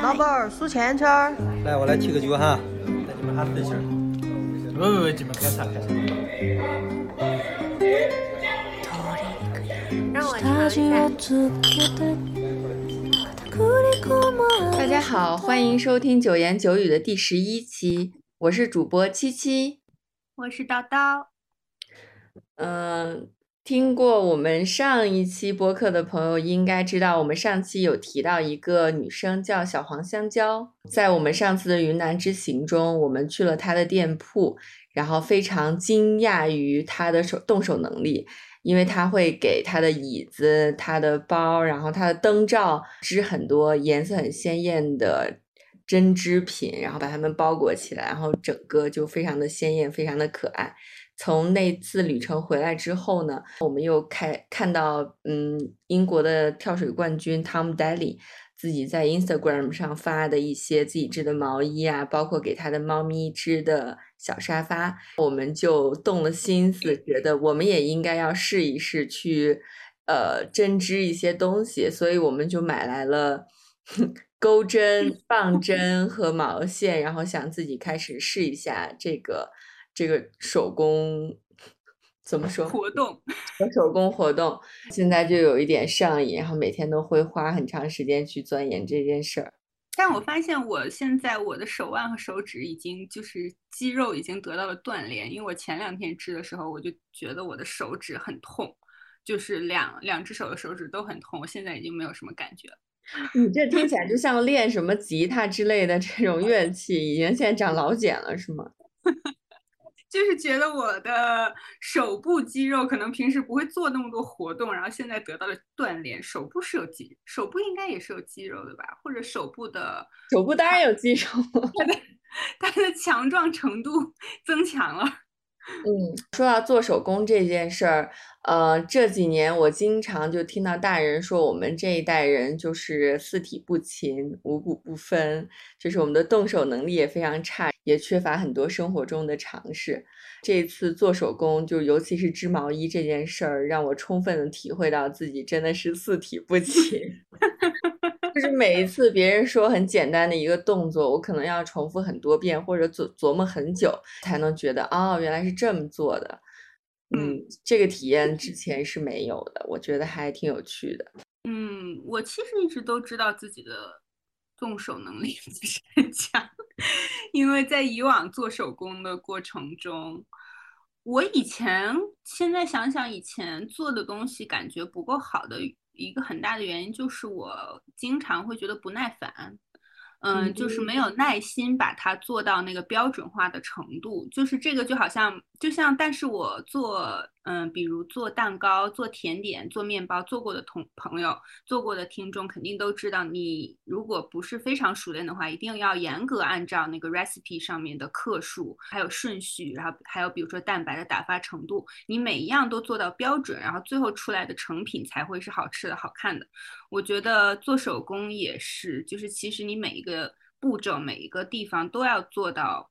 老板儿数钱圈儿。来，我来提个酒哈，带你们哈分享。不不不，你们开茶开茶。让我尝一下。大家好，欢迎收听九言九语的第十一期，我是主播七七，我是叨叨。嗯。听过我们上一期播客的朋友应该知道，我们上期有提到一个女生叫小黄香蕉。在我们上次的云南之行中，我们去了她的店铺，然后非常惊讶于她的手动手能力，因为她会给她的椅子、她的包，然后她的灯罩织很多颜色很鲜艳的针织品，然后把它们包裹起来，然后整个就非常的鲜艳，非常的可爱。从那次旅程回来之后呢，我们又开看到，嗯，英国的跳水冠军 Tom Daley 自己在 Instagram 上发的一些自己织的毛衣啊，包括给他的猫咪织的小沙发，我们就动了心思，觉得我们也应该要试一试去，呃，针织一些东西，所以我们就买来了钩针、棒针和毛线，然后想自己开始试一下这个。这个手工怎么说？活动，手工活动，现在就有一点上瘾，然后每天都会花很长时间去钻研这件事儿。但我发现我现在我的手腕和手指已经就是肌肉已经得到了锻炼，因为我前两天织的时候，我就觉得我的手指很痛，就是两两只手的手指都很痛，我现在已经没有什么感觉了。你这听起来就像练什么吉他之类的这种乐器，已经现在长老茧了，是吗？就是觉得我的手部肌肉可能平时不会做那么多活动，然后现在得到了锻炼。手部是有肌，手部应该也是有肌肉的吧？或者手部的手部当然有肌肉，它的它的强壮程度 增强了。嗯，说到做手工这件事儿，呃，这几年我经常就听到大人说，我们这一代人就是四体不勤，五谷不分，就是我们的动手能力也非常差，也缺乏很多生活中的常识。这次做手工，就尤其是织毛衣这件事儿，让我充分的体会到自己真的是四体不勤。就是每一次别人说很简单的一个动作，我可能要重复很多遍，或者琢琢磨很久，才能觉得哦，原来是这么做的。嗯，这个体验之前是没有的，我觉得还挺有趣的。嗯，我其实一直都知道自己的动手能力 不是很强，因为在以往做手工的过程中，我以前现在想想以前做的东西，感觉不够好的。一个很大的原因就是我经常会觉得不耐烦。嗯，就是没有耐心把它做到那个标准化的程度，就是这个就好像，就像，但是我做，嗯，比如做蛋糕、做甜点、做面包做过的同朋友、做过的听众肯定都知道，你如果不是非常熟练的话，一定要严格按照那个 recipe 上面的克数，还有顺序，然后还有比如说蛋白的打发程度，你每一样都做到标准，然后最后出来的成品才会是好吃的好看的。我觉得做手工也是，就是其实你每一个步骤、每一个地方都要做到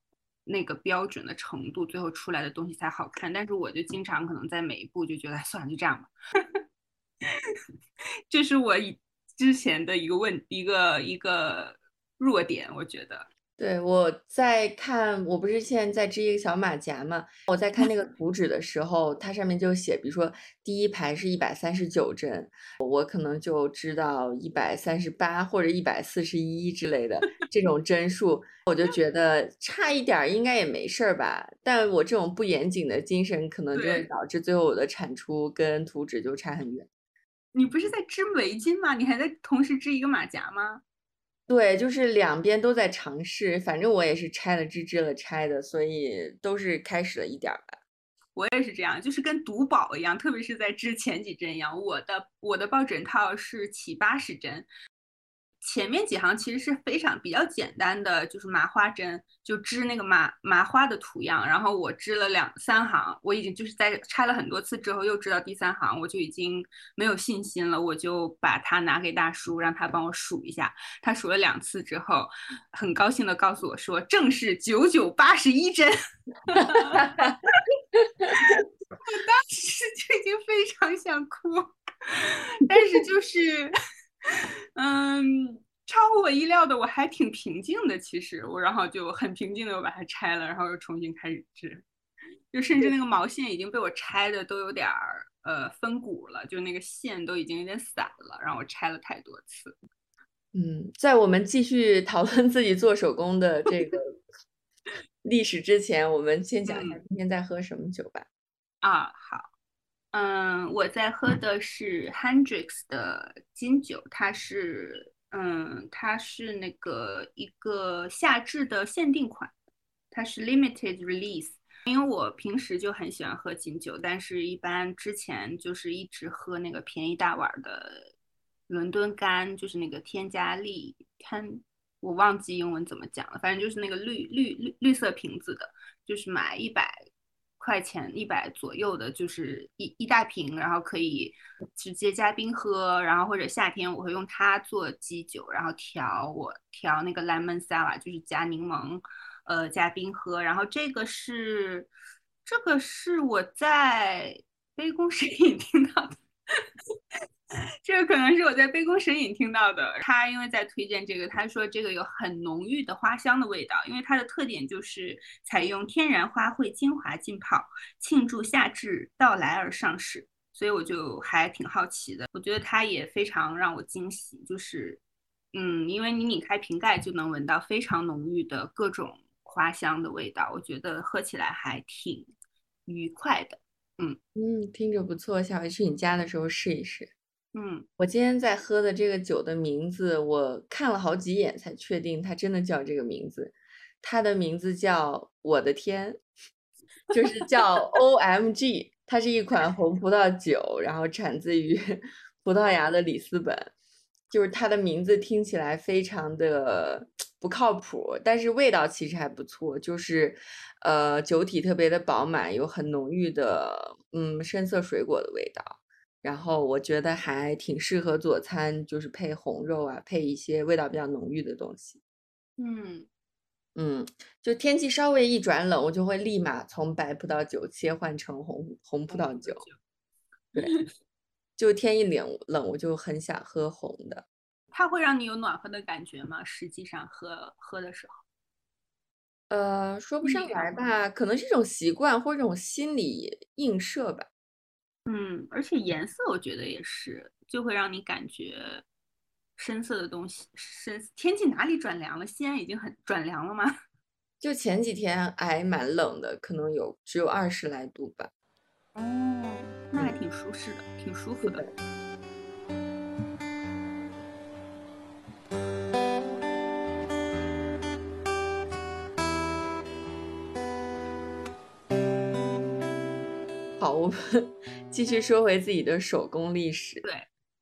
那个标准的程度，最后出来的东西才好看。但是我就经常可能在每一步就觉得，算了，就这样吧。这是我之前的一个问一个一个弱点，我觉得。对，我在看，我不是现在在织一个小马甲嘛？我在看那个图纸的时候，它上面就写，比如说第一排是一百三十九针，我可能就知道一百三十八或者一百四十一之类的 这种针数，我就觉得差一点应该也没事儿吧。但我这种不严谨的精神，可能就会导致最后我的产出跟图纸就差很远。你不是在织围巾吗？你还在同时织一个马甲吗？对，就是两边都在尝试，反正我也是拆了织，织了拆的，所以都是开始了一点儿吧。我也是这样，就是跟赌宝一样，特别是在织前几针一样。我的我的抱枕套是起八十针。前面几行其实是非常比较简单的，就是麻花针，就织那个麻麻花的图样。然后我织了两三行，我已经就是在拆了很多次之后，又织到第三行，我就已经没有信心了。我就把它拿给大叔，让他帮我数一下。他数了两次之后，很高兴的告诉我说：“正是九九八十一针。”我当时就已经非常想哭，但是就是。嗯，超乎我意料的，我还挺平静的。其实我然后就很平静的又把它拆了，然后又重新开始织，就甚至那个毛线已经被我拆的都有点儿呃分骨了，就那个线都已经有点散了，让我拆了太多次。嗯，在我们继续讨论自己做手工的这个历史之前，我们先讲一下今天在喝什么酒吧。啊，好。嗯，我在喝的是 Hendrix 的金酒，它是，嗯，它是那个一个夏至的限定款，它是 limited release。因为我平时就很喜欢喝金酒，但是一般之前就是一直喝那个便宜大碗的伦敦干，就是那个添加利看，我忘记英文怎么讲了，反正就是那个绿绿绿绿色瓶子的，就是买一百。块钱一百左右的，就是一一大瓶，然后可以直接加冰喝，然后或者夏天我会用它做基酒，然后调我调那个 lemon salad，就是加柠檬，呃，加冰喝。然后这个是这个是我在杯弓蛇影听到的。这个可能是我在杯弓蛇影听到的。他因为在推荐这个，他说这个有很浓郁的花香的味道，因为它的特点就是采用天然花卉精华浸泡，庆祝夏至到来而上市，所以我就还挺好奇的。我觉得它也非常让我惊喜，就是嗯，因为你拧开瓶盖就能闻到非常浓郁的各种花香的味道，我觉得喝起来还挺愉快的。嗯嗯，听着不错，下回去你家的时候试一试。嗯，我今天在喝的这个酒的名字，我看了好几眼才确定它真的叫这个名字。它的名字叫我的天，就是叫 O M G。它是一款红葡萄酒，然后产自于 葡萄牙的里斯本。就是它的名字听起来非常的不靠谱，但是味道其实还不错。就是呃，酒体特别的饱满，有很浓郁的嗯深色水果的味道。然后我觉得还挺适合佐餐，就是配红肉啊，配一些味道比较浓郁的东西。嗯嗯，就天气稍微一转冷，我就会立马从白葡萄酒切换成红红葡萄酒。对，就天一冷冷，我就很想喝红的。它会让你有暖和的感觉吗？实际上喝喝的时候，呃，说不上来吧，可能是一种习惯或者这种心理映射吧。嗯，而且颜色我觉得也是，就会让你感觉深色的东西深。天气哪里转凉了？西安已经很转凉了吗？就前几天还蛮冷的，可能有只有二十来度吧。哦，那还挺舒适的，挺舒服的。我们 继续说回自己的手工历史。对，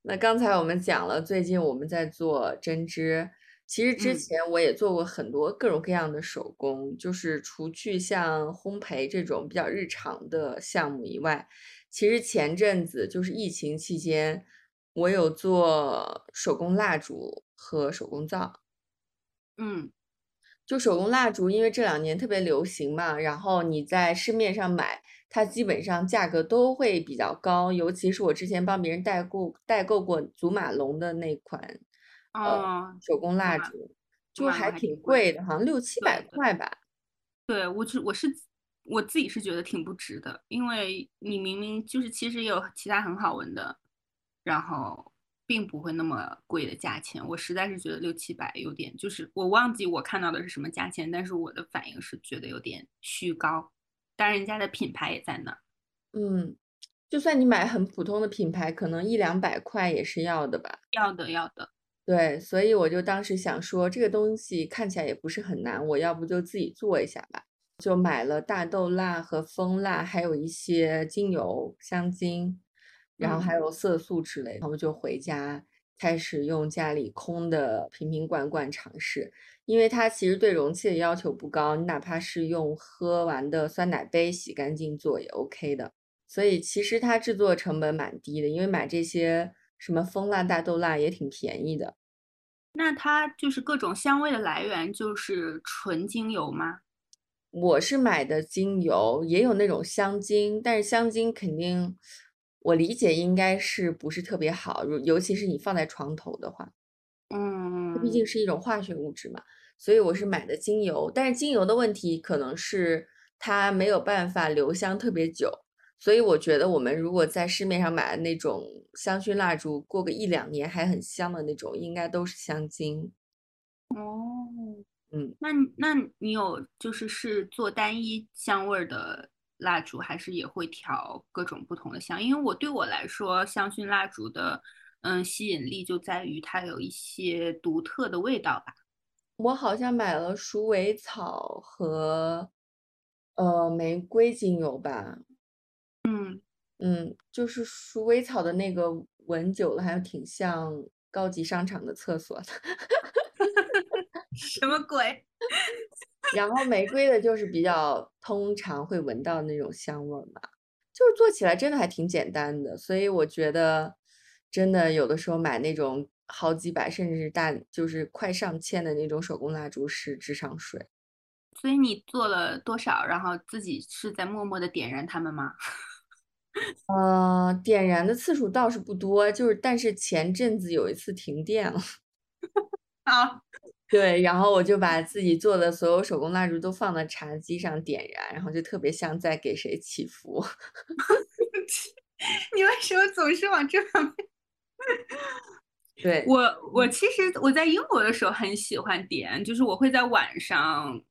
那刚才我们讲了，最近我们在做针织。其实之前我也做过很多各种各样的手工，就是除去像烘焙这种比较日常的项目以外，其实前阵子就是疫情期间，我有做手工蜡烛和手工皂。嗯，就手工蜡烛，因为这两年特别流行嘛，然后你在市面上买。它基本上价格都会比较高，尤其是我之前帮别人代购代购过祖马龙的那款，呃，手工蜡烛，就还挺贵的，好像六七百块吧。对我是我是我自己是觉得挺不值的，因为你明明就是其实也有其他很好闻的，然后并不会那么贵的价钱，我实在是觉得六七百有点，就是我忘记我看到的是什么价钱，但是我的反应是觉得有点虚高。但人家的品牌也在那儿，嗯，就算你买很普通的品牌，可能一两百块也是要的吧？要的，要的。对，所以我就当时想说，这个东西看起来也不是很难，我要不就自己做一下吧？就买了大豆蜡和蜂蜡，还有一些精油、香精，然后还有色素之类的，然后就回家开始用家里空的瓶瓶罐罐尝试。因为它其实对容器的要求不高，你哪怕是用喝完的酸奶杯洗干净做也 OK 的。所以其实它制作成本蛮低的，因为买这些什么蜂蜡、大豆蜡也挺便宜的。那它就是各种香味的来源就是纯精油吗？我是买的精油，也有那种香精，但是香精肯定我理解应该是不是特别好，尤其是你放在床头的话。嗯，它毕竟是一种化学物质嘛，所以我是买的精油。但是精油的问题可能是它没有办法留香特别久，所以我觉得我们如果在市面上买的那种香薰蜡烛，过个一两年还很香的那种，应该都是香精。哦，嗯，那那你有就是是做单一香味儿的蜡烛，还是也会调各种不同的香？因为我对我来说，香薰蜡烛的嗯吸引力就在于它有一些独特的味道吧。我好像买了鼠尾草和呃玫瑰精油吧。嗯嗯，就是鼠尾草的那个闻久了，还挺像高级商场的厕所的。什么鬼？然后玫瑰的就是比较通常会闻到那种香味儿嘛，就是做起来真的还挺简单的，所以我觉得真的有的时候买那种好几百甚至是大就是快上千的那种手工蜡烛是智商税。所以你做了多少？然后自己是在默默的点燃它们吗？呃，点燃的次数倒是不多，就是但是前阵子有一次停电了。啊，对，然后我就把自己做的所有手工蜡烛都放到茶几上点燃，然后就特别像在给谁祈福。你为什么总是往这方面？对，我我其实我在英国的时候很喜欢点，就是我会在晚上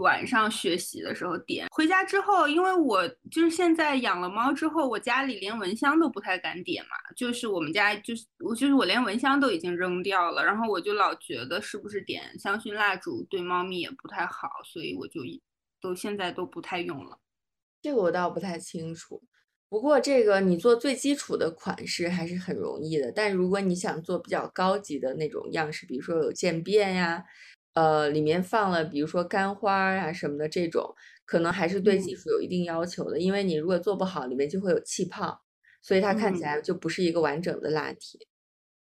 晚上学习的时候点。回家之后，因为我就是现在养了猫之后，我家里连蚊香都不太敢点嘛，就是我们家就是我就是我连蚊香都已经扔掉了，然后我就老觉得是不是点香薰蜡烛对猫咪也不太好，所以我就都现在都不太用了。这个我倒不太清楚。不过这个你做最基础的款式还是很容易的，但如果你想做比较高级的那种样式，比如说有渐变呀，呃，里面放了比如说干花呀什么的这种，可能还是对技术有一定要求的，因为你如果做不好，里面就会有气泡，所以它看起来就不是一个完整的蜡体。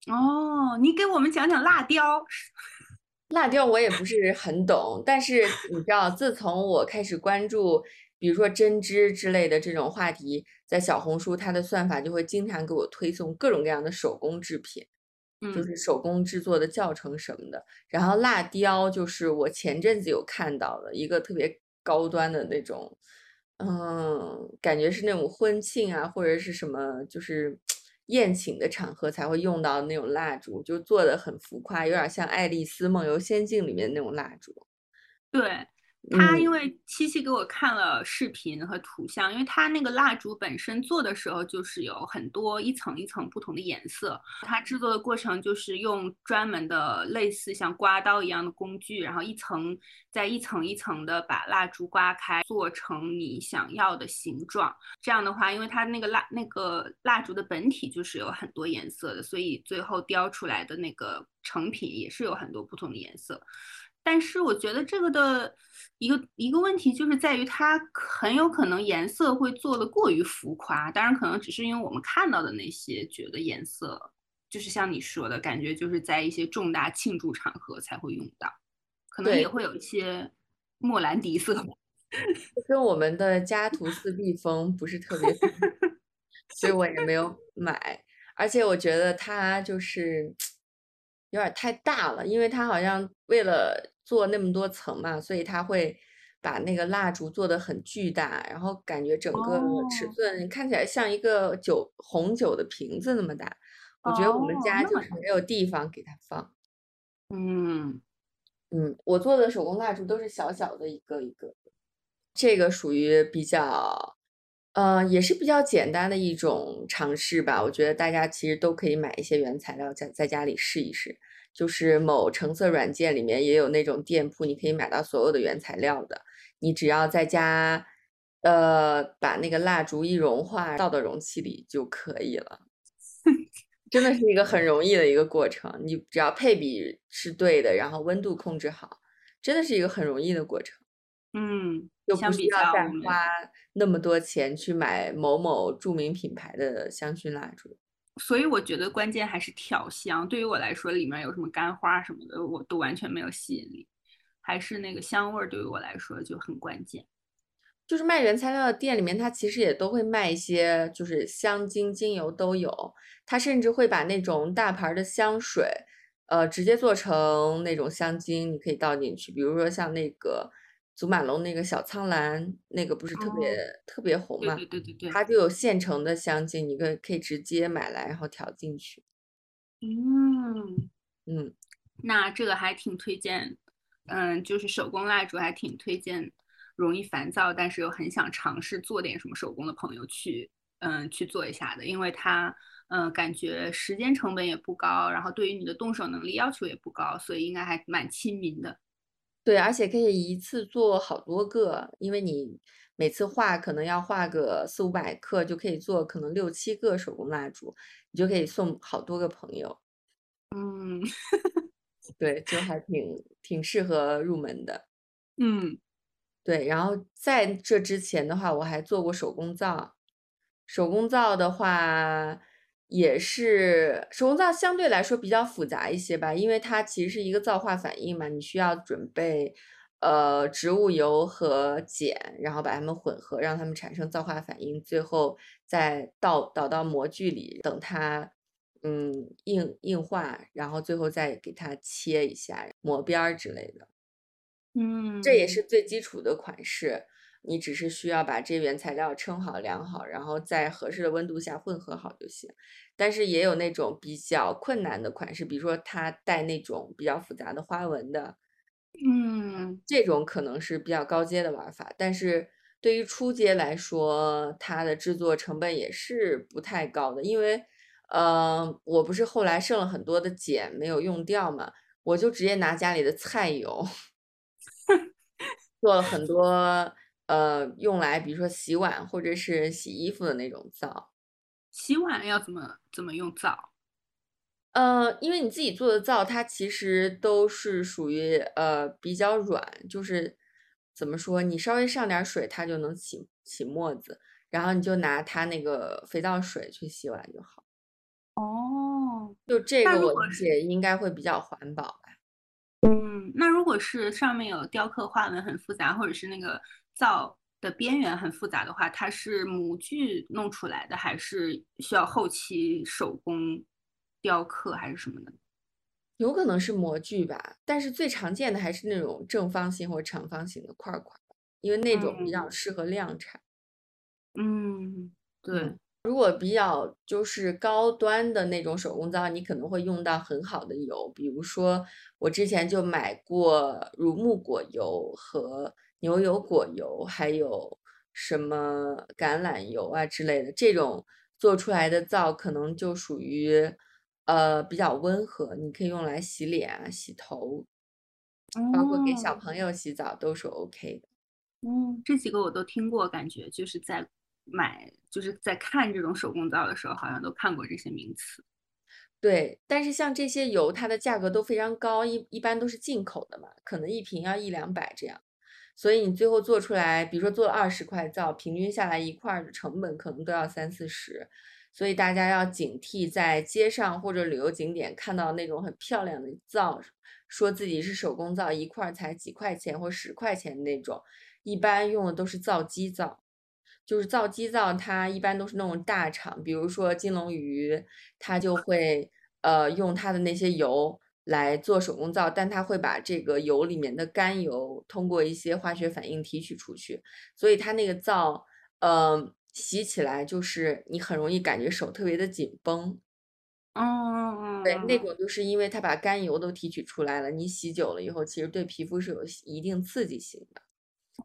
哦，你给我们讲讲蜡雕。蜡雕我也不是很懂，但是你知道，自从我开始关注。比如说针织之类的这种话题，在小红书它的算法就会经常给我推送各种各样的手工制品，就是手工制作的教程什么的。然后蜡雕就是我前阵子有看到的一个特别高端的那种，嗯，感觉是那种婚庆啊或者是什么就是 宴请的场合才会用到那种蜡烛，就做的很浮夸，有点像《爱丽丝梦游仙境》里面那种蜡烛。对。他因为七七给我看了视频和图像，因为他那个蜡烛本身做的时候就是有很多一层一层不同的颜色，它制作的过程就是用专门的类似像刮刀一样的工具，然后一层再一层一层的把蜡烛刮开，做成你想要的形状。这样的话，因为它那个蜡那个蜡烛的本体就是有很多颜色的，所以最后雕出来的那个成品也是有很多不同的颜色。但是我觉得这个的一个一个问题就是在于它很有可能颜色会做的过于浮夸，当然可能只是因为我们看到的那些觉得颜色就是像你说的感觉就是在一些重大庆祝场合才会用到，可能也会有一些莫兰迪色，跟我们的家徒四壁风不是特别，所以我也没有买，而且我觉得它就是有点太大了，因为它好像为了。做那么多层嘛，所以他会把那个蜡烛做的很巨大，然后感觉整个尺寸看起来像一个酒红酒的瓶子那么大。我觉得我们家就是没有地方给它放。嗯嗯，我做的手工蜡烛都是小小的一个一个，这个属于比较，呃，也是比较简单的一种尝试吧。我觉得大家其实都可以买一些原材料在在家里试一试。就是某橙色软件里面也有那种店铺，你可以买到所有的原材料的。你只要在家，呃，把那个蜡烛一融化，倒到容器里就可以了。真的是一个很容易的一个过程。你只要配比是对的，然后温度控制好，真的是一个很容易的过程。嗯，就不需要再花那么多钱去买某某著名品牌的香薰蜡烛。所以我觉得关键还是调香。对于我来说，里面有什么干花什么的，我都完全没有吸引力。还是那个香味儿对于我来说就很关键。就是卖原材料的店里面，它其实也都会卖一些，就是香精、精油都有。它甚至会把那种大牌的香水，呃，直接做成那种香精，你可以倒进去。比如说像那个祖马龙那个小苍兰，那个不是特别、哦特别红嘛？对对对对对，它就有现成的香精，你可以可以直接买来，然后调进去。嗯，嗯，那这个还挺推荐，嗯，就是手工蜡烛还挺推荐，容易烦躁但是又很想尝试做点什么手工的朋友去，嗯，去做一下的，因为它，嗯，感觉时间成本也不高，然后对于你的动手能力要求也不高，所以应该还蛮亲民的。对，而且可以一次做好多个，因为你每次画可能要画个四五百克，就可以做可能六七个手工蜡烛，你就可以送好多个朋友。嗯对，就还挺挺适合入门的。嗯对，然后在这之前的话，我还做过手工皂。手工皂的话，也是手工皂相对来说比较复杂一些吧，因为它其实是一个皂化反应嘛，你需要准备呃植物油和碱，然后把它们混合，让它们产生皂化反应，最后再倒倒到模具里，等它嗯硬硬化，然后最后再给它切一下，磨边儿之类的。嗯，这也是最基础的款式，你只是需要把这原材料称好、量好，然后在合适的温度下混合好就行。但是也有那种比较困难的款式，比如说它带那种比较复杂的花纹的，嗯这种可能是比较高阶的玩法。但是对于初阶来说，它的制作成本也是不太高的，因为呃，我不是后来剩了很多的碱没有用掉嘛，我就直接拿家里的菜油。做了很多呃用来比如说洗碗或者是洗衣服的那种皂，洗碗要怎么怎么用皂？呃，因为你自己做的皂，它其实都是属于呃比较软，就是怎么说，你稍微上点水，它就能起起沫子，然后你就拿它那个肥皂水去洗碗就好。哦，就这个我理解应该会比较环保吧。嗯，那如果是上面有雕刻花纹很复杂，或者是那个皂的边缘很复杂的话，它是模具弄出来的，还是需要后期手工雕刻，还是什么的？有可能是模具吧，但是最常见的还是那种正方形或长方形的块儿块儿，因为那种比较嗯适合量产。嗯，对嗯，如果比较就是高端的那种手工皂，你可能会用到很好的油，比如说我之前就买过乳木果油和牛油果油，还有什么橄榄油啊之类的，这种做出来的皂可能就属于呃比较温和，你可以用来洗脸啊、洗头，包括给小哦朋友洗澡都是 OK 的。嗯，这几个我都听过，感觉就是在买，就是在看这种手工皂的时候，好像都看过这些名词。对，但是像这些油，它的价格都非常高，一一般都是进口的嘛，可能一瓶要一两百这样，所以你最后做出来，比如说做了二十块皂，平均下来一块的成本可能都要三四十，所以大家要警惕，在街上或者旅游景点看到那种很漂亮的皂，说自己是手工皂，一块才几块钱或十块钱那种，一般用的都是皂基皂。就是皂基皂，它一般都是那种大厂，比如说金龙鱼，它就会呃用它的那些油来做手工皂，但它会把这个油里面的甘油通过一些化学反应提取出去，所以它那个皂，呃，洗起来就是你很容易感觉手特别的紧绷。嗯，对，那种就是因为它把甘油都提取出来了，你洗久了以后，其实对皮肤是有一定刺激性的。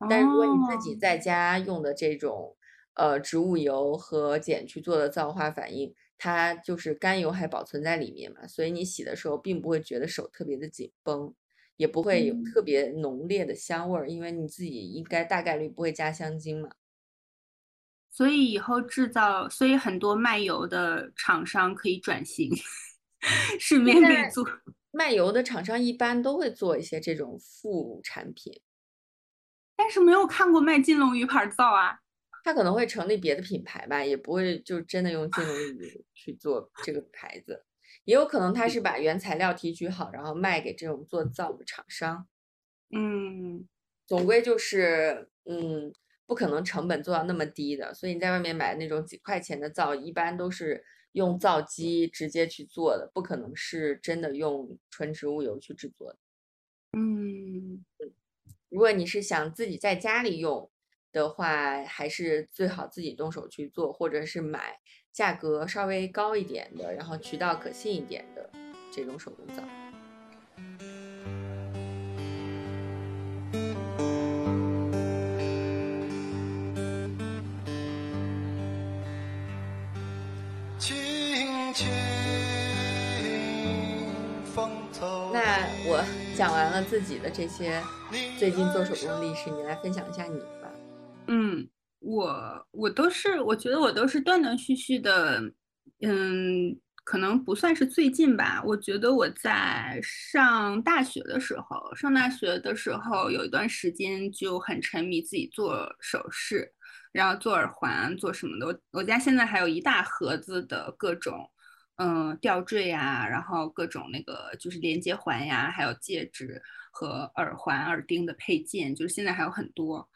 但是如果你自己哦在家用的这种呃植物油和碱去做的皂化反应，它就是甘油还保存在里面嘛，所以你洗的时候并不会觉得手特别的紧绷，也不会有嗯特别浓烈的香味儿，因为你自己应该大概率不会加香精嘛。所以以后制造，所以很多卖油的厂商可以转型，顺便可以做。卖油的厂商一般都会做一些这种副产品，但是没有看过卖金龙鱼牌皂啊。它可能会成立别的品牌吧，也不会就真的用金龙鱼去做这个牌子，也有可能他是。把原材料提取好，然后卖给这种做皂的厂商。嗯。总归就是，嗯，不可能成本做到那么低的，所以你在外面买那种几块钱的皂，一般都是用皂基直接去做的，不可能是真的用纯植物油去制作的。嗯，如果你是想自己在家里用的话，还是最好自己动手去做，或者是买价格稍微高一点的，然后渠道可信一点的这种手工皂。那我讲完了自己的这些最近做手工的历史，你来分享一下你吧。嗯，我我都是，我觉得我都是断断续续的，嗯，可能不算是最近吧。我觉得我在上大学的时候，上大学的时候有一段时间就很沉迷自己做首饰，然后做耳环，做什么的。我我家现在还有一大盒子的各种。嗯，吊坠呀，然后各种那个就是连接环呀，还有戒指和耳环、耳钉的配件，就是现在还有很多。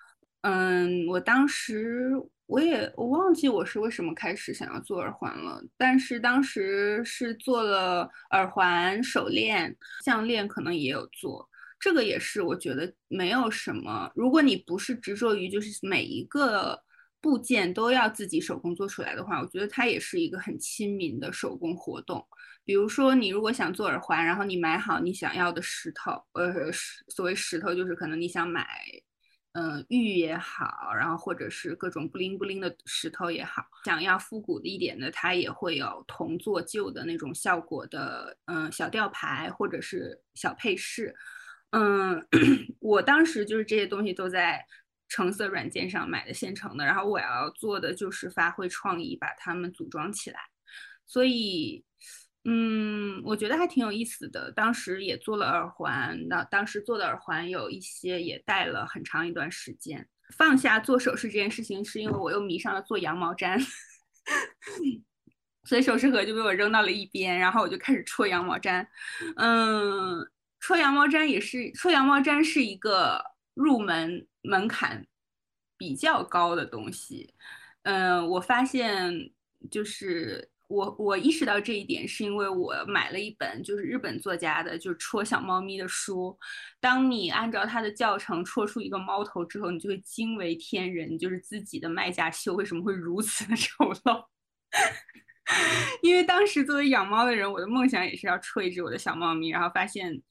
嗯，我当时我也我忘记我是为什么开始想要做耳环了，但是当时是做了耳环、手链、项链，可能也有做。这个也是我觉得没有什么，如果你不是执着于就是每一个。部件都要自己手工做出来的话，我觉得它也是一个很亲民的手工活动。比如说，你如果想做耳环，然后你买好你想要的石头，呃，所谓石头就是可能你想买，嗯，玉也好，然后或者是各种不灵不灵的石头也好，想要复古的一点的，它也会有铜做旧的那种效果的，嗯，小吊牌或者是小配饰。嗯，我当时就是这些东西都在。橙色软件上买的现成的，然后我要做的就是发挥创意，把它们组装起来。所以，嗯，我觉得还挺有意思的。当时也做了耳环，那当时做的耳环有一些也戴了很长一段时间。放下做首饰这件事情，是因为我又迷上了做羊毛毡，所以首饰盒就被我扔到了一边，然后我就开始戳羊毛毡。嗯，戳羊毛毡也是戳羊毛毡是一个入门。门槛比较高的东西，嗯，我发现就是我我意识到这一点，是因为我买了一本就是日本作家的，就是戳小猫咪的书。当你按照他的教程戳出一个猫头之后，你就会惊为天人，就是自己的卖家秀为什么会如此的丑陋？因为当时作为养猫的人，我的梦想也是要戳一只我的小猫咪，然后发现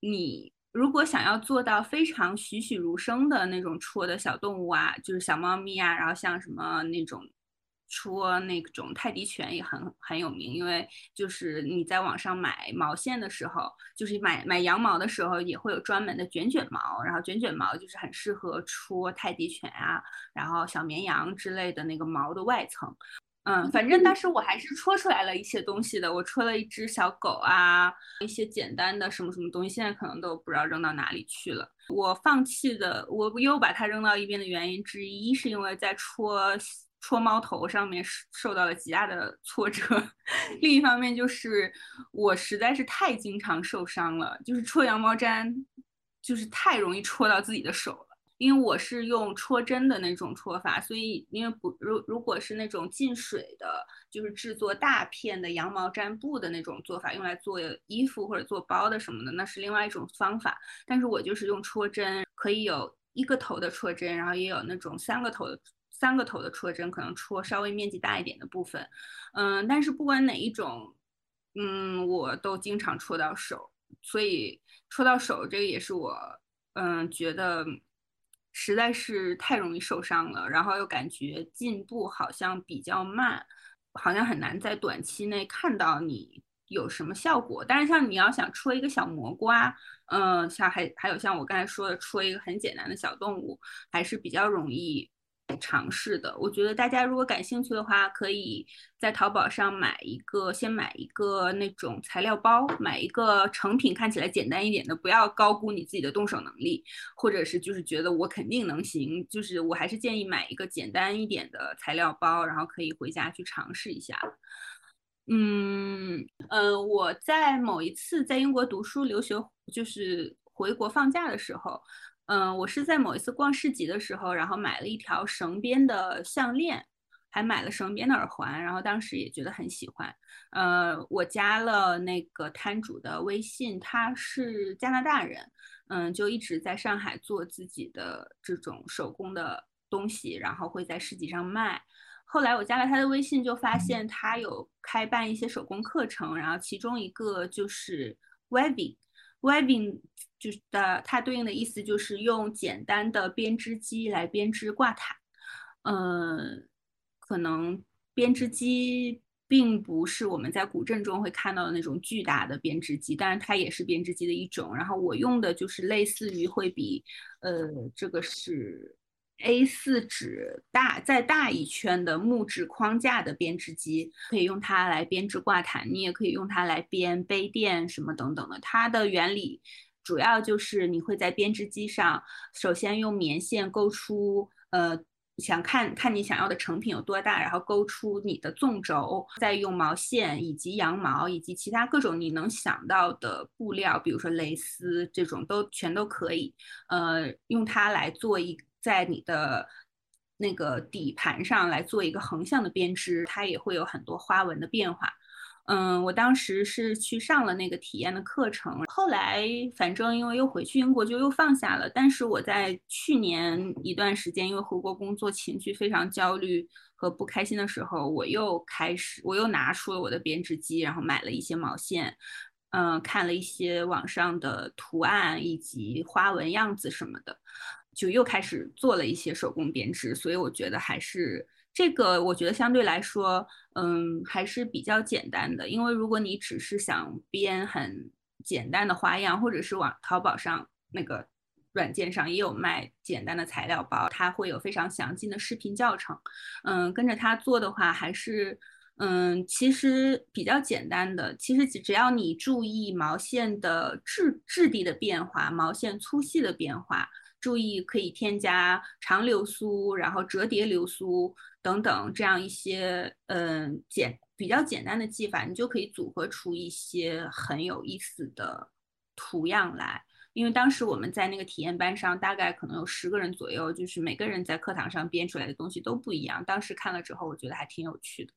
你。如果想要做到非常栩栩如生的那种戳的小动物啊，就是小猫咪啊，然后像什么那种戳那种泰迪犬也很很有名，因为就是你在网上买毛线的时候，就是买买羊毛的时候也会有专门的卷卷毛，然后卷卷毛就是很适合戳泰迪犬啊，然后小绵羊之类的那个毛的外层。嗯，反正当时我还是戳出来了一些东西的。我戳了一只小狗啊，一些简单的什么什么东西，现在可能都不知道扔到哪里去了。我放弃的，我又把它扔到一边的原因之一，是因为在戳戳猫头上面受到了极大的挫折。另一方面就是我实在是太经常受伤了，就是戳羊毛毡，就是太容易戳到自己的手了。因为我是用戳针的那种戳法，所以因为不如如果是那种进水的，就是制作大片的羊毛毡布的那种做法，用来做衣服或者做包的什么的，那是另外一种方法。但是我就是用戳针，可以有一个头的戳针，然后也有那种三个头的三个头的戳针，可能戳稍微面积大一点的部分。嗯，但是不管哪一种，嗯，我都经常戳到手，所以戳到手这个也是我嗯觉得。实在是太容易受伤了，然后又感觉进步好像比较慢，好像很难在短期内看到你有什么效果。但是像你要想戳一个小蘑菇啊，嗯，像还还有像我刚才说的戳一个很简单的小动物，还是比较容易。尝试的，我觉得大家如果感兴趣的话，可以在淘宝上买一个，先买一个那种材料包，买一个成品看起来简单一点的，不要高估你自己的动手能力，或者是就是觉得我肯定能行，就是我还是建议买一个简单一点的材料包，然后可以回家去尝试一下。嗯嗯，我在某一次在英国读书留学，就是回国放假的时候。嗯，我是在某一次逛市集的时候，然后买了一条绳编的项链，还买了绳编的耳环，然后当时也觉得很喜欢。呃，我加了那个摊主的微信，他是加拿大人，嗯，就一直在上海做自己的这种手工的东西，然后会在市集上卖。后来我加了他的微信，就发现他有开办一些手工课程，然后其中一个就是 webbing，webbing 就是的，它对应的意思就是用简单的编织机来编织挂毯。嗯，可能编织机并不是我们在古镇中会看到的那种巨大的编织机，当然它也是编织机的一种。然后我用的就是类似于会比，呃，这个是。A4 纸大再大一圈的木质框架的编织机，可以用它来编织挂毯，你也可以用它来编杯垫什么等等的。它的原理主要就是你会在编织机上，首先用棉线勾出，呃，想看看你想要的成品有多大，然后勾出你的纵轴，再用毛线以及羊毛以及其他各种你能想到的布料，比如说蕾丝这种都全都可以，呃，用它来做一。在你的那个底盘上来做一个横向的编织，它也会有很多花纹的变化。嗯，我当时是去上了那个体验的课程，后来反正因为又回去英国就又放下了。但是我在去年一段时间，因为回国工作，情绪非常焦虑和不开心的时候，我又开始，我又拿出了我的编织机，然后买了一些毛线，嗯，看了一些网上的图案以及花纹样子什么的。就又开始做了一些手工编织，所以我觉得还是这个，我觉得相对来说，嗯，还是比较简单的。因为如果你只是想编很简单的花样，或者是往淘宝上那个软件上也有卖简单的材料包，它会有非常详尽的视频教程，嗯，跟着它做的话，还是嗯，其实比较简单的。其实只只要你注意毛线的质质地的变化，毛线粗细的变化。注意可以添加长流苏，然后折叠流苏等等这样一些嗯简比较简单的技法，你就可以组合出一些很有意思的图样来。因为当时我们在那个体验班上，大概可能有十个人左右，就是每个人在课堂上编出来的东西都不一样。当时看了之后，我觉得还挺有趣的，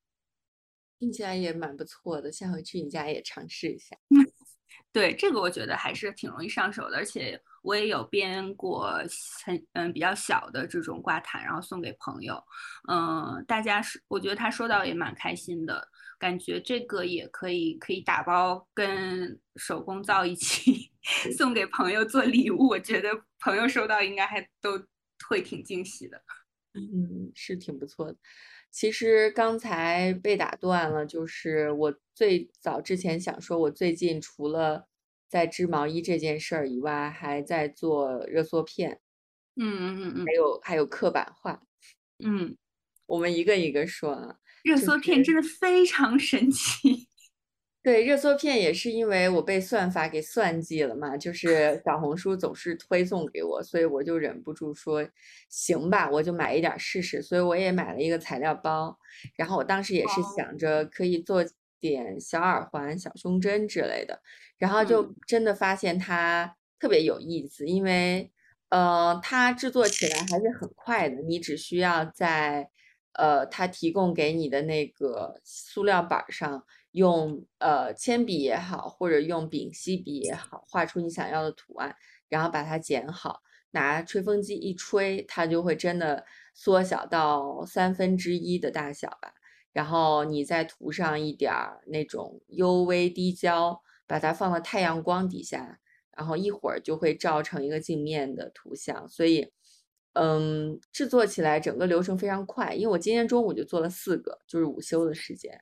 听起来也蛮不错的。下回去你家也尝试一下。对这个，我觉得还是挺容易上手的，而且。我也有编过很嗯比较小的这种挂毯，然后送给朋友，嗯，大家是我觉得他收到也蛮开心的，感觉这个也可以可以打包跟手工皂一起 送给朋友做礼物，我觉得朋友收到应该还都会挺惊喜的。嗯，是挺不错的。其实刚才被打断了，就是我最早之前想说，我最近除了在织毛衣这件事儿以外，还在做热缩片，嗯嗯嗯嗯，还有还有刻板画，嗯，我们一个一个说啊。热缩片真的非常神奇。对，热缩片也是因为我被算法给算计了嘛，就是小红书总是推送给我，所以我就忍不住说，行吧，我就买一点试试。所以我也买了一个材料包，然后我当时也是想着可以做点小耳环、小胸针之类的。然后就真的发现它特别有意思，因为，呃，它制作起来还是很快的。你只需要在，呃，它提供给你的那个塑料板上，用呃铅笔也好，或者用丙烯笔也好，画出你想要的图案，然后把它剪好，拿吹风机一吹，它就会真的缩小到三分之一的大小吧。然后你再涂上一点儿那种 UV 滴胶。把它放到太阳光底下，然后一会儿就会照成一个镜面的图像。所以，嗯，制作起来整个流程非常快。因为我今天中午就做了四个，就是午休的时间。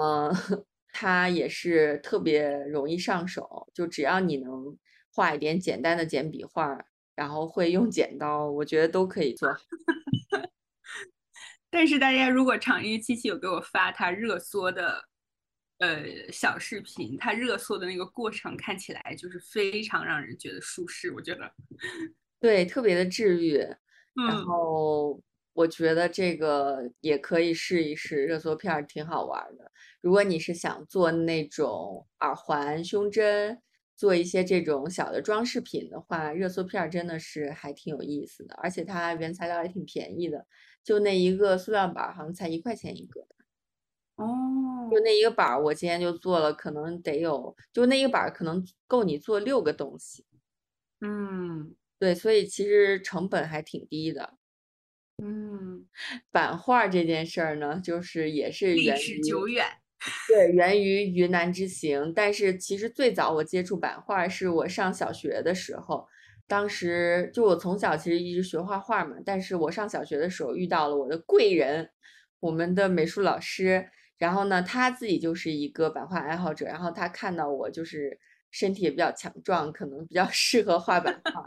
嗯，它也是特别容易上手，就只要你能画一点简单的简笔画，然后会用剪刀，我觉得都可以做。但是大家如果长一七七有给我发他热缩的。呃，小视频他热缩的那个过程看起来就是非常让人觉得舒适，我觉得，对，特别的治愈。然后我觉得这个也可以试一试，热缩片挺好玩的。如果你是想做那种耳环、胸针，做一些这种小的装饰品的话，热缩片真的是还挺有意思的，而且它原材料也挺便宜的，就那一个塑料板儿好像才一块钱一个。哦，就那一个板儿，我今天就做了，可能得有，就那一个板儿可能够你做六个东西。嗯对，所以其实成本还挺低的。嗯，版画这件事儿呢，就是也是历史源于久远。对，源于云南之行。但是其实最早我接触版画是我上小学的时候，当时就我从小其实一直学画画嘛，但是我上小学的时候遇到了我的贵人，我们的美术老师。然后呢，他自己就是一个版画爱好者，然后他看到我就是身体也比较强壮，可能比较适合画版画，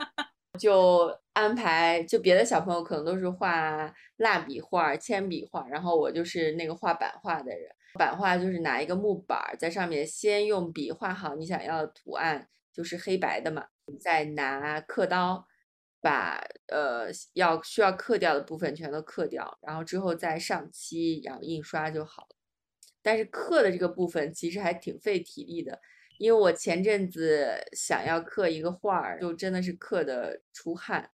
就安排就别的小朋友可能都是画蜡笔画、铅笔画，然后我就是那个画版画的人。版画就是拿一个木板在上面先用笔画好你想要的图案，就是黑白的嘛，再拿刻刀把呃要需要刻掉的部分全都刻掉，然后之后再上漆，然后印刷就好了。但是刻的这个部分其实还挺费体力的，因为我前阵子想要刻一个画儿，就真的是刻的出汗。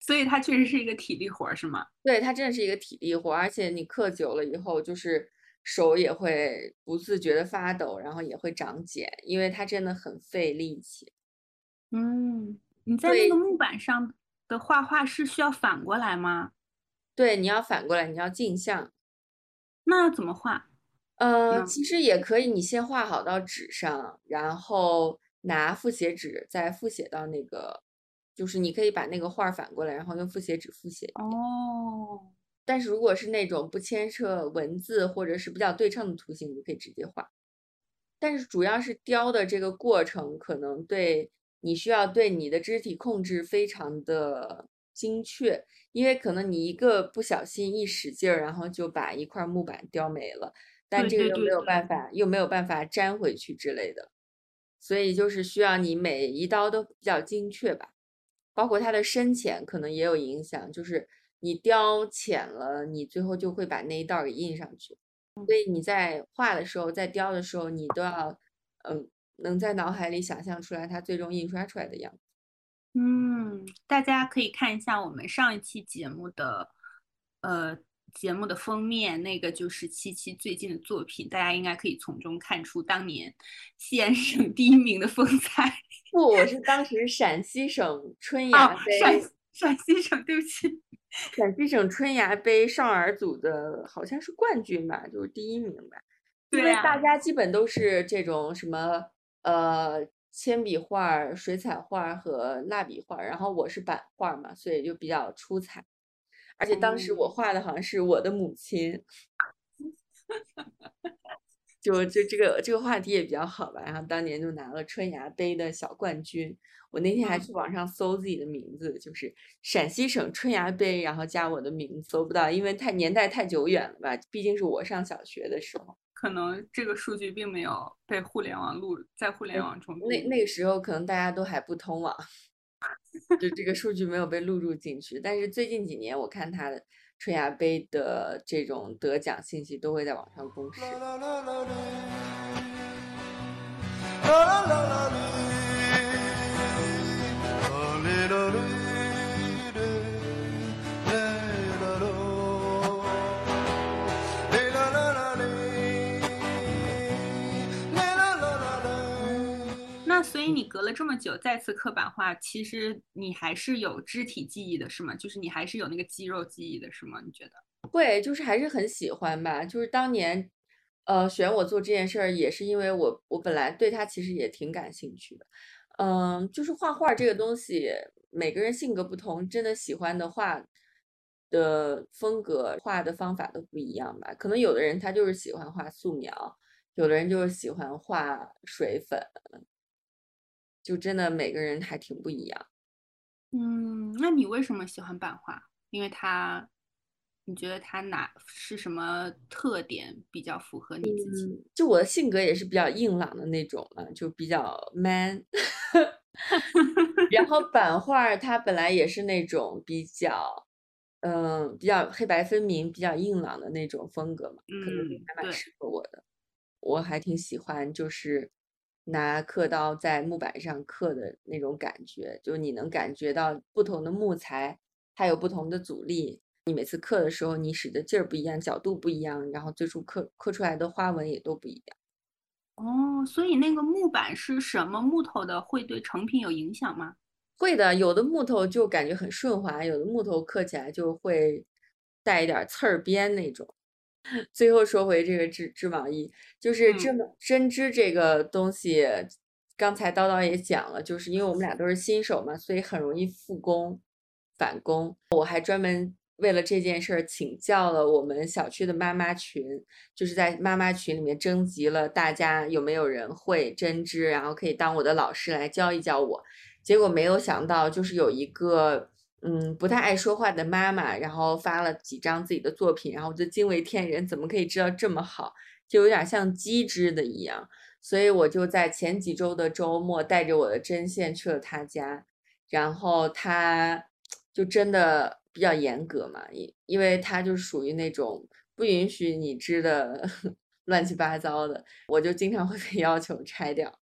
所以它确实是一个体力活儿，是吗？对，它真的是一个体力活儿，而且你刻久了以后，就是手也会不自觉的发抖，然后也会长茧，因为它真的很费力气。嗯，你在那个木板上的画画是需要反过来吗？对，你要反过来，你要镜像。那要怎么画？呃，嗯其实也可以，你先画好到纸上，然后拿复写纸再复写到那个，就是你可以把那个画儿反过来，然后用复写纸复写。哦，但是如果是那种不牵涉文字或者是比较对称的图形，你就可以直接画。但是主要是雕的这个过程，可能对你需要对你的肢体控制非常的精确，因为可能你一个不小心一使劲儿，然后就把一块木板雕没了，但这个又没有办法，又没有办法粘回去之类的，所以就是需要你每一刀都比较精确吧。包括它的深浅可能也有影响，就是你雕浅了，你最后就会把那一道儿给印上去。所以你在画的时候，在雕的时候，你都要，嗯，能在脑海里想象出来它最终印刷出来的样子。嗯，大家可以看一下我们上一期节目的，呃，节目的封面，那个就是七七最近的作品，大家应该可以从中看出当年西安省第一名的风采。不，我是当时陕西省春哦芽，杯，陕陕西省，对不起。陕西省春芽杯少儿组的好像是冠军吧，就是第一名吧。因对啊为大家基本都是这种什么呃铅笔画儿、水彩画儿和蜡笔画儿，然后我是版画儿嘛，所以就比较出彩。而且当时我哦画的好像是我的母亲，就就这个这个话题也比较好吧。然后当年就拿了春芽杯的小冠军。我那天还嗯去网上搜自己的名字，就是陕西省春芽杯，然后加我的名字，搜不到，因为太年代太久远了吧，毕竟是我上小学的时候。可能这个数据并没有被互联网录在互联网中那那个时候可能大家都还不通网，就这个数据没有被录入进去。但是最近几年，我看他的春芽杯的这种得奖信息都会在网上公示。所以你隔了这么久再次刻板画，其实你还是有肢体记忆的，是吗？就是你还是有那个肌肉记忆的，是吗？你觉得？会，就是还是很喜欢吧。就是当年，呃，选我做这件事儿，也是因为我我本来对他其实也挺感兴趣的。嗯，就是画画这个东西，每个人性格不同，真的喜欢的画的风格、画的方法都不一样吧。可能有的人他就是喜欢画素描，有的人就是喜欢画水粉，就真的每个人还挺不一样。嗯，那你为什么喜欢版画？因为它，你觉得它哪是什么特点比较符合你自己？嗯，就我的性格也是比较硬朗的那种嘛，就比较 man。然后 版画儿它本来也是那种比较，嗯，比较黑白分明、比较硬朗的那种风格嘛，可能还蛮适合我的。我还挺喜欢，就是拿刻刀在木板上刻的那种感觉，就是你能感觉到不同的木材，它有不同的阻力，你每次刻的时候，你使的劲儿不一样，角度不一样，然后最初刻刻出来的花纹也都不一样。哦，所以那个木板是什么木头的，会对成品有影响吗？会的，有的木头就感觉很顺滑，有的木头刻起来就会带一点刺儿边那种。最后说回这个织织毛衣，就是织针织这个东西，刚才叨叨也讲了，就是因为我们俩都是新手嘛，所以很容易复工返工。我还专门为了这件事儿请教了我们小区的妈妈群，就是在妈妈群里面征集了大家有没有人会针织，然后可以当我的老师来教一教我。结果没有想到，就是有一个嗯不太爱说话的妈妈，然后发了几张自己的作品，然后我就惊为天人，怎么可以织到这么好？就有点像机织的一样。所以我就在前几周的周末带着我的针线去了他家，然后他就真的比较严格嘛，因因为他就属于那种不允许你织的 乱七八糟的，我就经常会被 要求拆掉。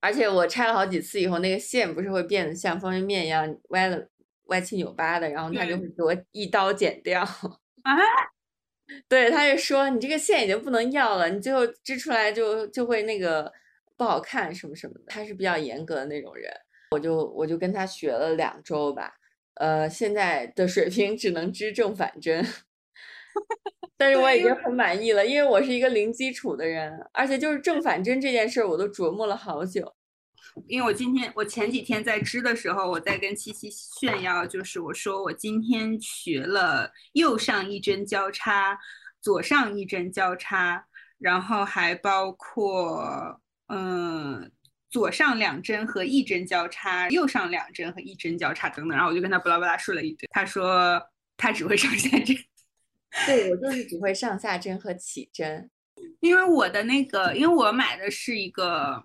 而且我拆了好几次以后，那个线不是会变得像方便面一样歪了、歪七扭八的，然后他就会给我一刀剪掉。啊？对，他就说你这个线已经不能要了，你最后织出来就就会那个不好看什么什么的。他是比较严格的那种人，我就我就跟他学了两周吧，呃，现在的水平只能织正反针。但是我已经很满意了，因为我是一个零基础的人，而且就是正反针这件事儿，我都琢磨了好久。因为我今天，我前几天在织的时候，我在跟七七炫耀，就是我说我今天学了右上一针交叉，左上一针交叉，然后还包括嗯左上两针和一针交叉，右上两针和一针交叉等等。然后我就跟他巴拉巴拉说了一堆，他说他只会上下针。对我就是只会上下针和起针，因为我的那个，因为我买的是一个，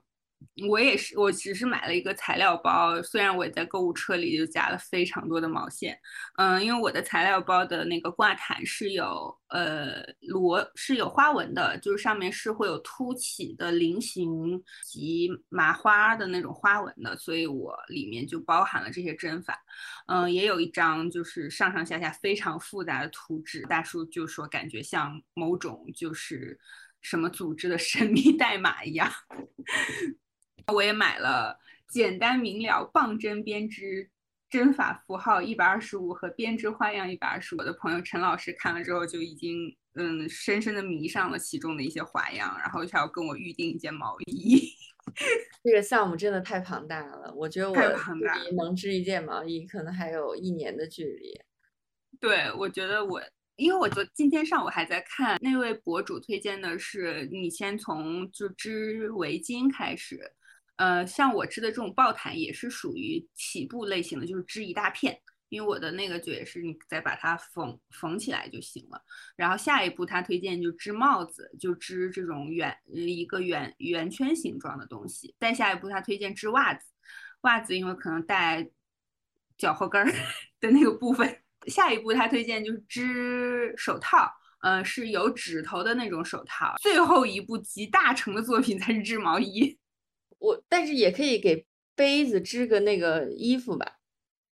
我也是，我只是买了一个材料包，虽然我也在购物车里就加了非常多的毛线，嗯，因为我的材料包的那个挂毯是有呃螺是有花纹的，就是上面是会有凸起的菱形及麻花的那种花纹的，所以我里面就包含了这些针法。嗯，也有一张就是上上下下非常复杂的图纸，大叔就说感觉像某种就是什么组织的神秘代码一样。我也买了简单明了棒针编织针法符号一百二十五和编织花样一百二十五。我的朋友陈老师看了之后就已经嗯深深的迷上了其中的一些花样，然后就要跟我预定一件毛衣。这个项目真的太庞大了，我觉得我离能织一件毛衣可能还有一年的距离。对，我觉得我，因为我昨今天上午还在看那位博主推荐的是，你先从就织围巾开始，呃，像我织的这种抱毯也是属于起步类型的，就是织一大片。因为我的那个就也是你再把它缝缝起来就行了。然后下一步他推荐就织帽子，就织这种圆一个圆圆圈形状的东西。再下一步他推荐织袜子，袜子因为可能带脚后跟儿 的那个部分。下一步他推荐就是织手套，嗯，是有指头的那种手套。最后一步集大成的作品 才是织毛衣。我但是也可以给杯子织个那个衣服吧。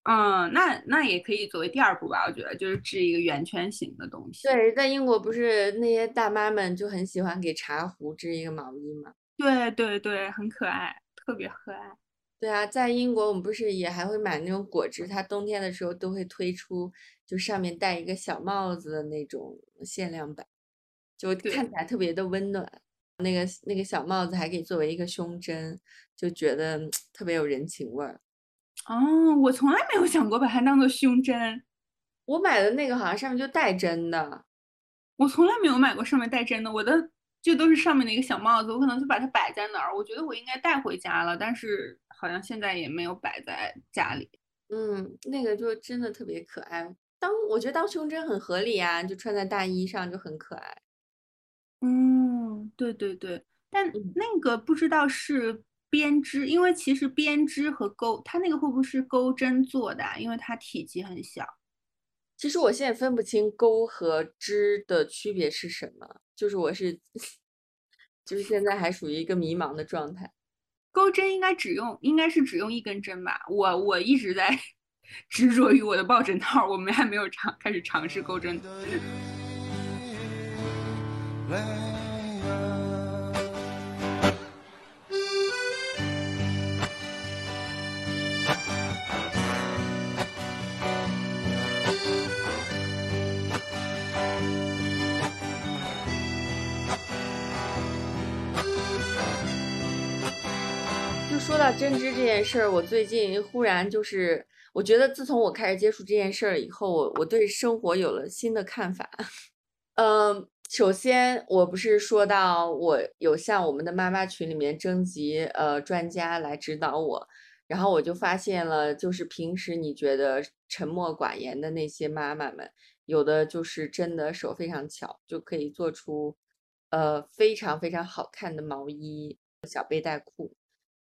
嗯，那那也可以作为第二步吧，我觉得就是织一个圆圈形的东西。对，在英国不是那些大妈们就很喜欢给茶壶织一个毛衣吗？对对对，很可爱，特别可爱。对啊，在英国我们不是也还会买那种果汁，它冬天的时候都会推出，就上面戴一个小帽子的那种限量版，就看起来特别的温暖。那个那个小帽子还可以作为一个胸针，就觉得 特别有人情味儿。哦，我从来没有想过把它当做胸针。我买的那个好像上面就带针的，我从来没有买过上面带针的。我的就都是上面的一个小帽子，我可能就把它摆在那儿。我觉得我应该带回家了，但是好像现在也没有摆在家里。嗯，那个就真的特别可爱。当我觉得当胸针很合理啊，就穿在大衣上就很可爱。嗯，对对对，但那个不知道是。编织，因为其实编织和钩，它那个会不会是钩针做的？因为它体积很小。其实我现在分不清钩和织的区别是什么，就是我是，就是现在还属于一个迷茫的状态。钩针应该只用，应该是只用一根针吧？我我一直在 执着于我的抱枕套，我们还没有尝开始尝试钩针。就说到针织这件事儿，我最近忽然就是，我觉得自从我开始接触这件事儿以后，我我对生活有了新的看法。嗯，首先我不是说到我有向我们的妈妈群里面征集呃专家来指导我，然后我就发现了，就是平时你觉得沉默寡言的那些妈妈们，有的就是真的手非常巧，就可以做出呃非常非常好看的毛衣、小背带裤。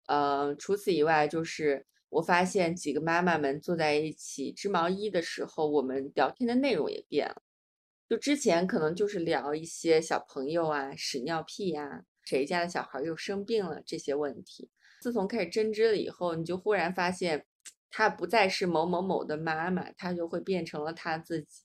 呃，除此以外，就是我发现几个妈妈们坐在一起织毛衣的时候，我们聊天的内容也变了。就之前可能就是聊一些小朋友啊、屎尿屁呀、谁家的小孩又生病了这些问题。自从开始针织了以后，你就忽然发现，她不再是某某某的妈妈，她就会变成了她自己。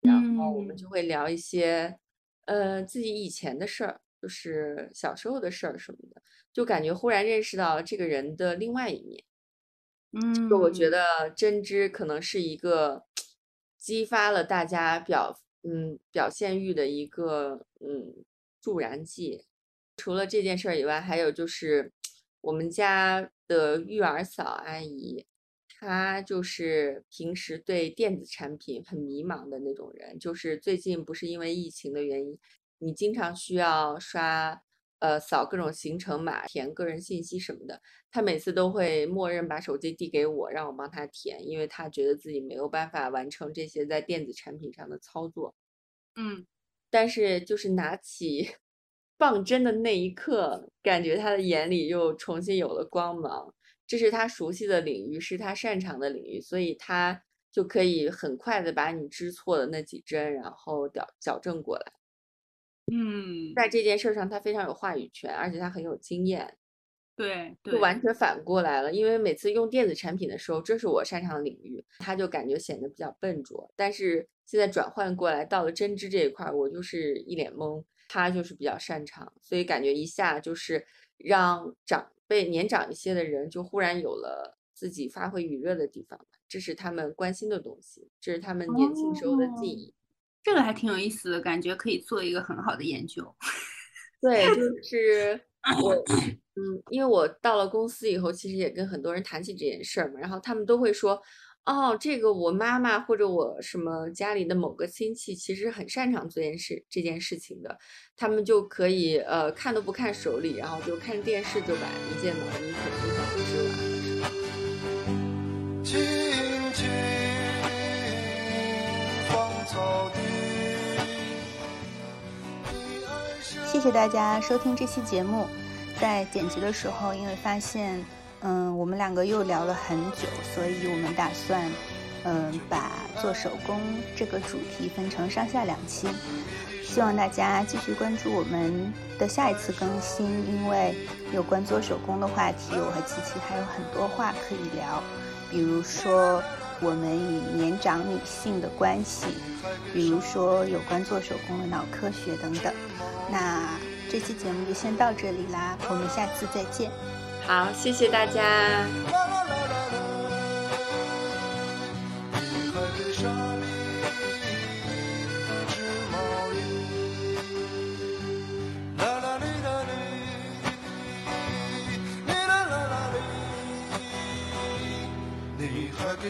然后我们就会聊一些，呃，自己以前的事儿，就是小时候的事儿什么的。就感觉忽然认识到这个人的另外一面，嗯，就我觉得针织可能是一个激发了大家表嗯表现欲的一个嗯助燃剂。除了这件事儿以外，还有就是我们家的育儿嫂阿姨，她就是平时对电子产品很迷茫的那种人。就是最近不是因为疫情的原因，你经常需要刷。呃，扫各种行程码、填个人信息什么的，他每次都会默认把手机递给我，让我帮他填，因为他觉得自己没有办法完成这些在电子产品上的操作。嗯，但是就是拿起棒针的那一刻，感觉他的眼里又重新有了光芒。这是他熟悉的领域，是他擅长的领域，所以他就可以很快的把你织错的那几针，然后矫矫正过来。嗯，在这件事上，他非常有话语权，而且他很有经验。对，就完全反过来了。因为每次用电子产品的时候，这是我擅长的领域，他就感觉显得比较笨拙。但是现在转换过来，到了针织这一块，我就是一脸懵，他就是比较擅长，所以感觉一下就是让长辈年长一些的人就忽然有了自己发挥余热的地方，这是他们关心的东西，这是他们年轻时候的记忆。这个还挺有意思的感觉，可以做一个很好的研究。对，就是 我，嗯，因为我到了公司以后，其实也跟很多人谈起这件事儿嘛，然后他们都会说，哦，这个我妈妈或者我什么家里的某个亲戚，其实很擅长这件事这件事情的，他们就可以呃看都不看手里，然后就看电视就把一件毛衣很轻松织完。谢谢大家收听这期节目。在剪辑的时候，因为发现，嗯，我们两个又聊了很久，所以我们打算，嗯，把做手工这个主题分成上下两期。希望大家继续关注我们的下一次更新，因为有关做手工的话题，我和琪琪还有很多话可以聊，比如说我们与年长女性的关系，比如说有关做手工的脑科学等等。那这期节目就先到这里啦，我们下次再见。好，谢谢大家。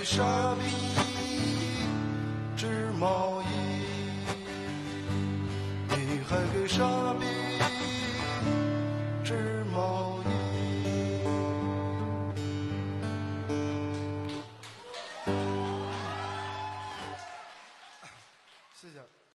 傻逼织毛衣？你还给傻逼。